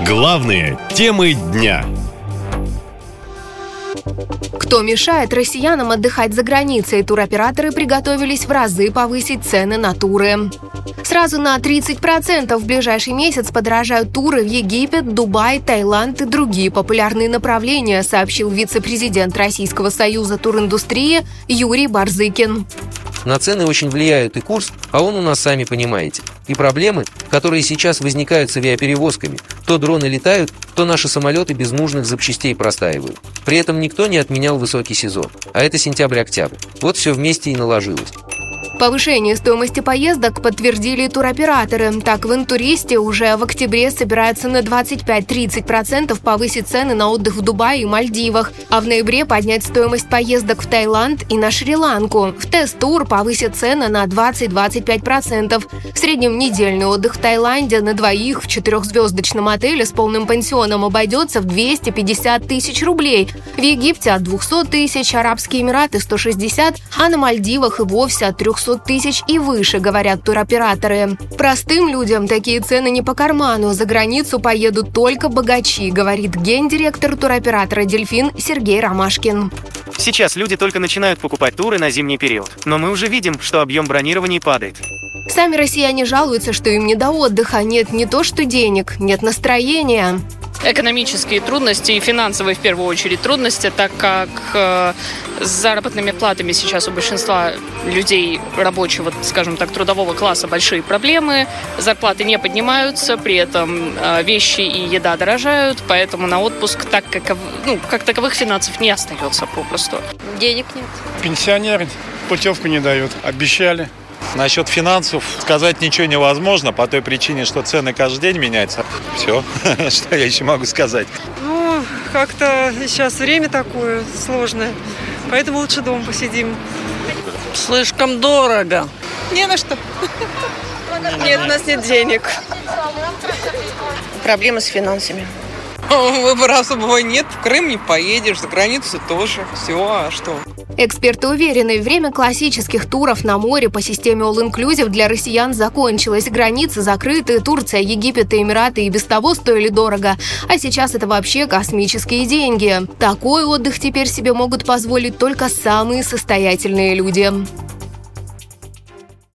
Главные темы дня. Кто мешает россиянам отдыхать за границей? Туроператоры приготовились в разы повысить цены на туры. Сразу на 30% в ближайший месяц подорожают туры в Египет, Дубай, Таиланд и другие популярные направления, сообщил вице-президент Российского союза туриндустрии Юрий Барзыкин. На цены очень влияет и курс, а он у нас, сами понимаете. И проблемы, которые сейчас возникают с авиаперевозками. То дроны летают, то наши самолеты без нужных запчастей простаивают. При этом никто не отменял высокий сезон. А это сентябрь-октябрь. Вот все вместе и наложилось. Повышение стоимости поездок подтвердили туроператоры. Так, в Интуристе уже в октябре собираются на 25-30% повысить цены на отдых в Дубае и Мальдивах, а в ноябре поднять стоимость поездок в Таиланд и на Шри-Ланку. В тест-тур повысят цены на 20-25%. В среднем недельный отдых в Таиланде на двоих в четырехзвездочном отеле с полным пансионом обойдется в 250 тысяч рублей. В Египте от 200 тысяч, Арабские Эмираты 160, а на Мальдивах и вовсе от 300 200 тысяч и выше, говорят туроператоры. Простым людям такие цены не по карману. За границу поедут только богачи, говорит гендиректор туроператора «Дельфин» Сергей Ромашкин. Сейчас люди только начинают покупать туры на зимний период, но мы уже видим, что объем бронирований падает. Сами россияне жалуются, что им не до отдыха, нет не то что денег, нет настроения экономические трудности и финансовые в первую очередь трудности, так как э, с заработными платами сейчас у большинства людей рабочего, скажем так, трудового класса большие проблемы, зарплаты не поднимаются, при этом э, вещи и еда дорожают, поэтому на отпуск так как, ну, как таковых финансов не остается попросту. Денег нет. Пенсионеры путевку не дают, обещали. Насчет финансов сказать ничего невозможно по той причине, что цены каждый день меняются. Все, что я еще могу сказать. Ну, как-то сейчас время такое сложное, поэтому лучше дома посидим. Слишком дорого. Не на что. Нет, у нас нет денег. Проблемы с финансами. Выбора особого нет, в Крым не поедешь, за границу тоже. Все, а что? Эксперты уверены, время классических туров на море по системе All Inclusive для россиян закончилось. Границы закрыты, Турция, Египет и Эмираты и без того стоили дорого. А сейчас это вообще космические деньги. Такой отдых теперь себе могут позволить только самые состоятельные люди.